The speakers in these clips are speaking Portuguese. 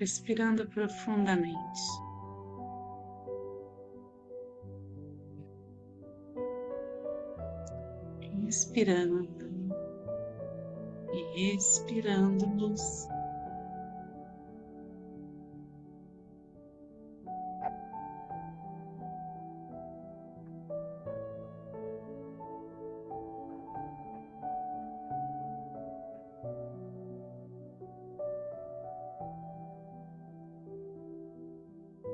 respirando profundamente. Inspirando e expirando luz.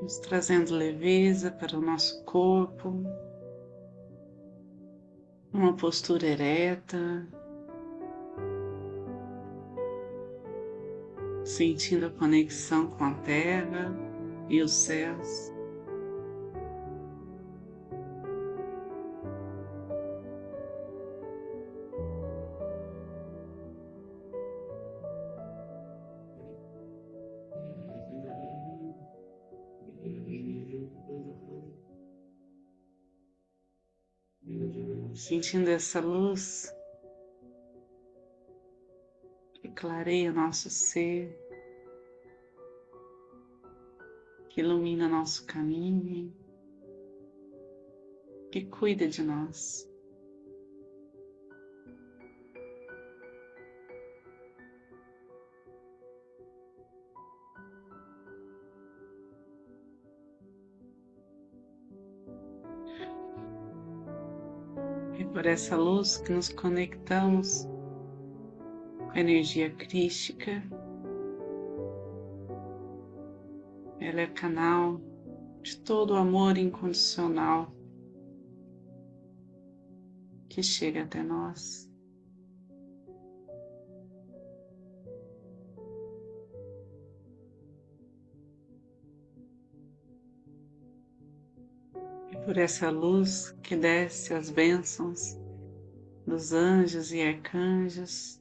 Nos trazendo leveza para o nosso corpo, uma postura ereta, sentindo a conexão com a terra e os céus. Sentindo essa luz que clareia nosso ser, que ilumina nosso caminho, que cuida de nós. Por essa luz que nos conectamos com a energia crística. Ela é canal de todo o amor incondicional que chega até nós. Por essa luz que desce as bênçãos dos anjos e arcanjos,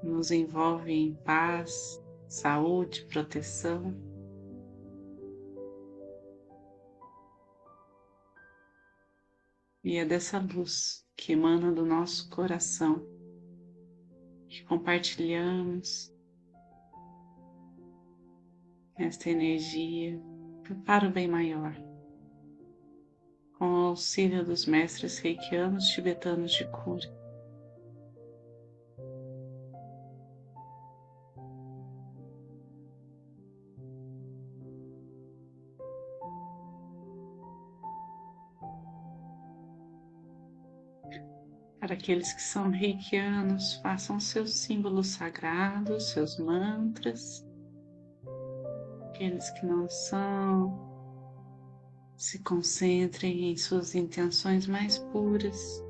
nos envolve em paz, saúde, proteção. E é dessa luz que emana do nosso coração que compartilhamos esta energia para o bem maior. Com o auxílio dos mestres reikianos tibetanos de cura. Para aqueles que são reikianos, façam seus símbolos sagrados, seus mantras aqueles que não são, se concentrem em suas intenções mais puras.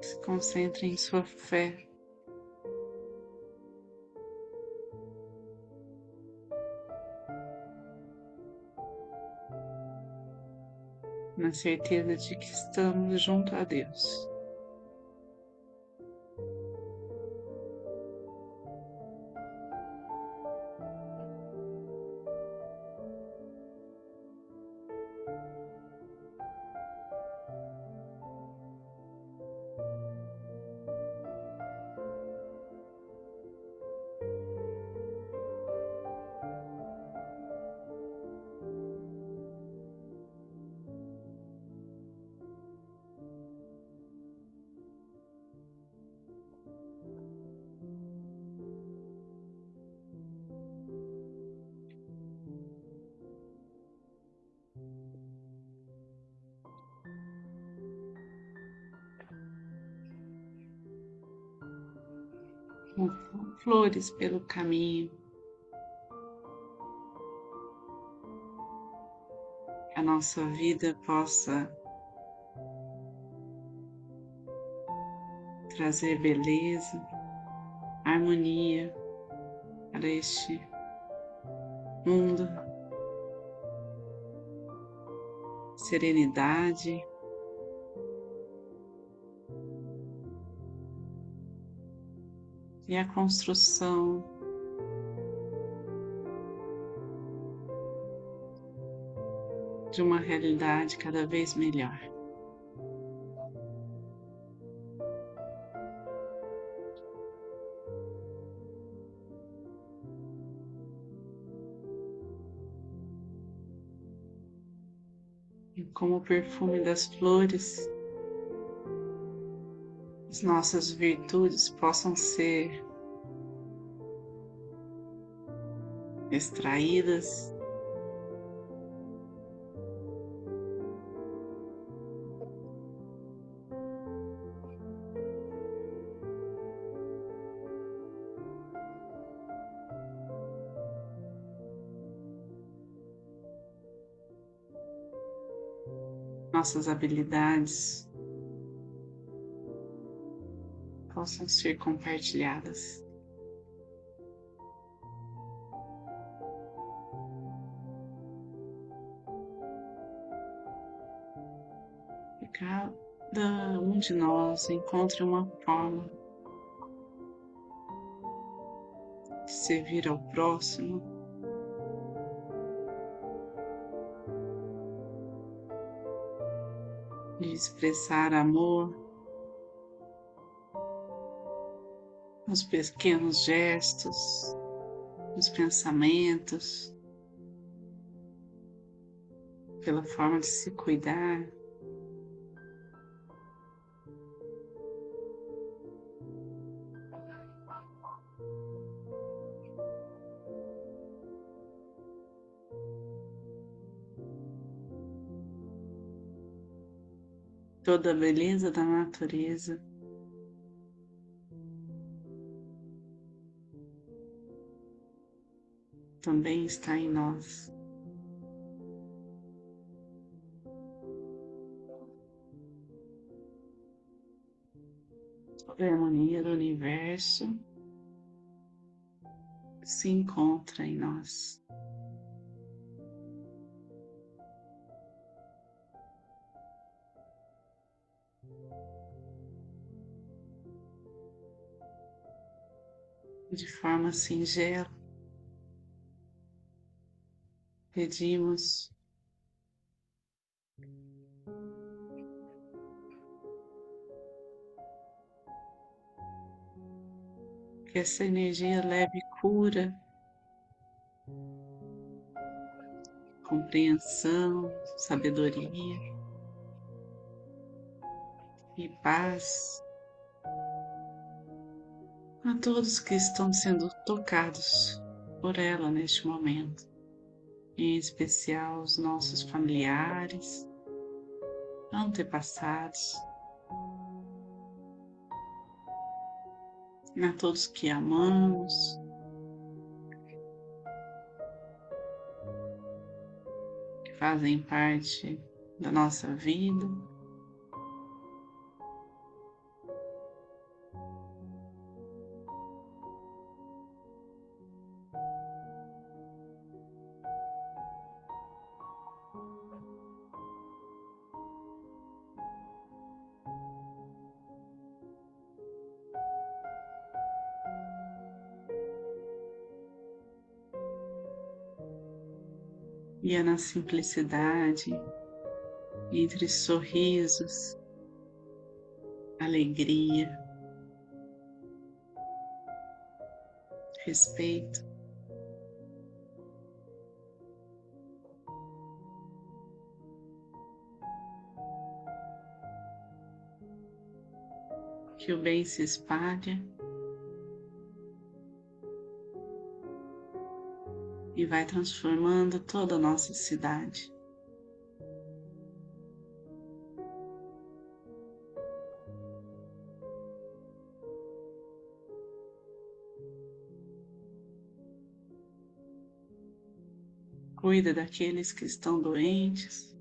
Se concentrem em sua fé. Na certeza de que estamos junto a Deus. Com flores pelo caminho. Que a nossa vida possa trazer beleza, harmonia para este mundo, serenidade, e a construção de uma realidade cada vez melhor. E como o perfume das flores, as nossas virtudes possam ser extraídas. Nossas habilidades possam ser compartilhadas. Que cada um de nós encontre uma forma de servir ao próximo de expressar amor nos pequenos gestos, nos pensamentos, pela forma de se cuidar. toda a beleza da natureza. Também está em nós. Toda a harmonia do universo se encontra em nós. de forma singela, pedimos. Que essa energia leve cura, compreensão, sabedoria. E paz. A todos que estão sendo tocados por ela neste momento, em especial os nossos familiares, antepassados, a todos que amamos, que fazem parte da nossa vida. E é na simplicidade, entre sorrisos, alegria, respeito. Que o bem se espalha vai transformando toda a nossa cidade. Cuida daqueles que estão doentes.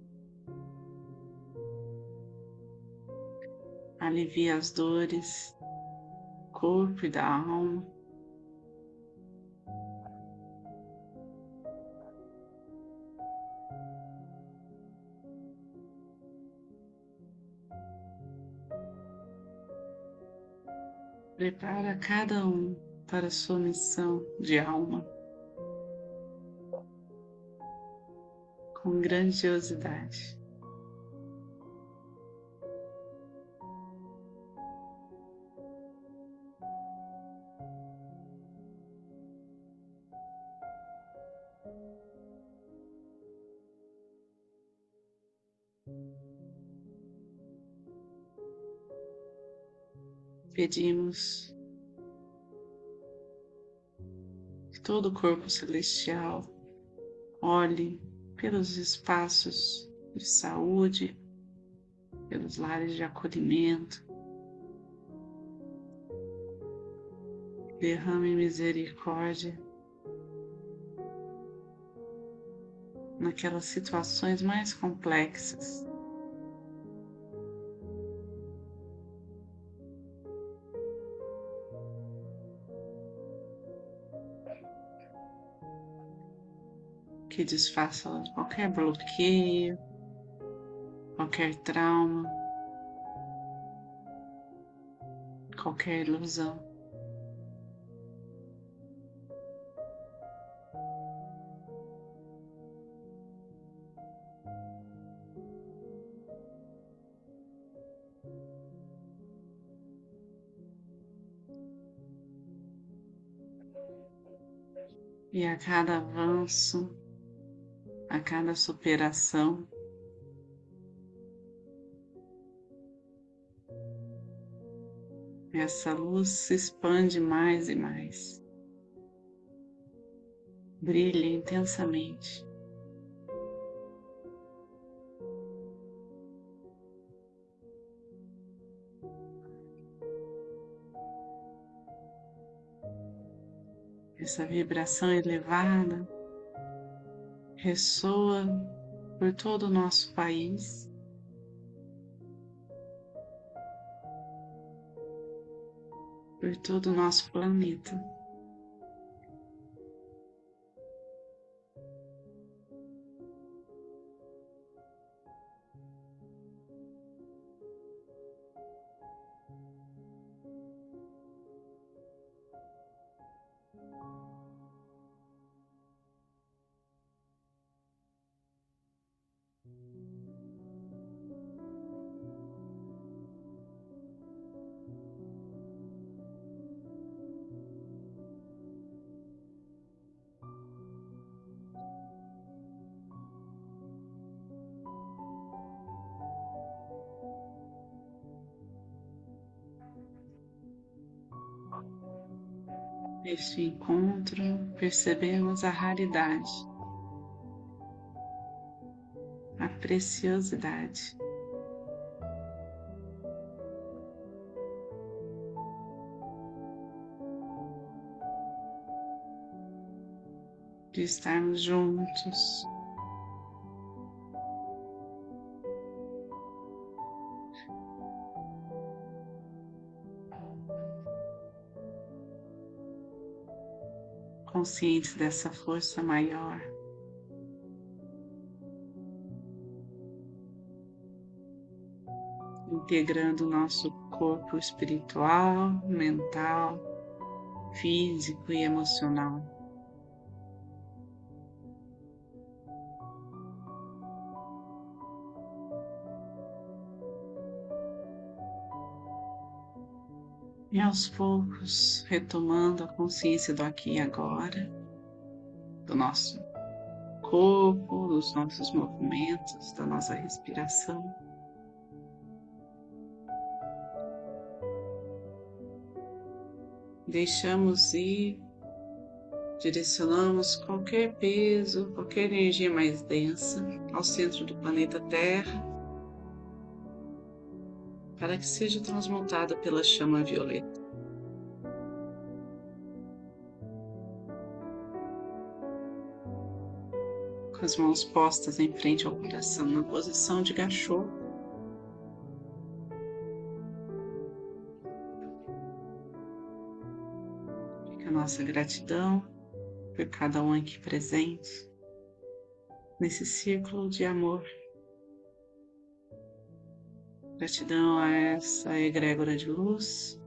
Alivia as dores, corpo e da alma. Prepara cada um para sua missão de alma. com grandiosidade. Pedimos que todo o corpo celestial olhe pelos espaços de saúde, pelos lares de acolhimento, derrame misericórdia naquelas situações mais complexas. Que desfaça qualquer bloqueio, qualquer trauma, qualquer ilusão. E a cada avanço, a cada superação, essa luz se expande mais e mais, brilha intensamente. essa vibração elevada ressoa por todo o nosso país. Por todo o nosso planeta. Neste encontro, percebemos a raridade, a preciosidade. De estarmos juntos, conscientes dessa força maior. Integrando o nosso corpo espiritual, mental, físico e emocional. E aos poucos, retomando a consciência do aqui e agora, do nosso corpo, dos nossos movimentos, da nossa respiração. Deixamos ir, direcionamos qualquer peso, qualquer energia mais densa ao centro do planeta Terra para que seja transmutada pela chama violeta. Com as mãos postas em frente ao coração, na posição de gachô. Fica a nossa gratidão por cada um aqui presente nesse círculo de amor Gratidão a essa egrégora de luz.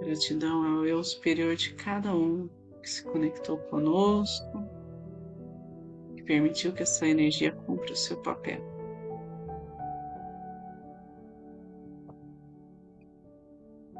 Gratidão ao eu superior de cada um que se conectou conosco, que permitiu que essa energia cumpra o seu papel.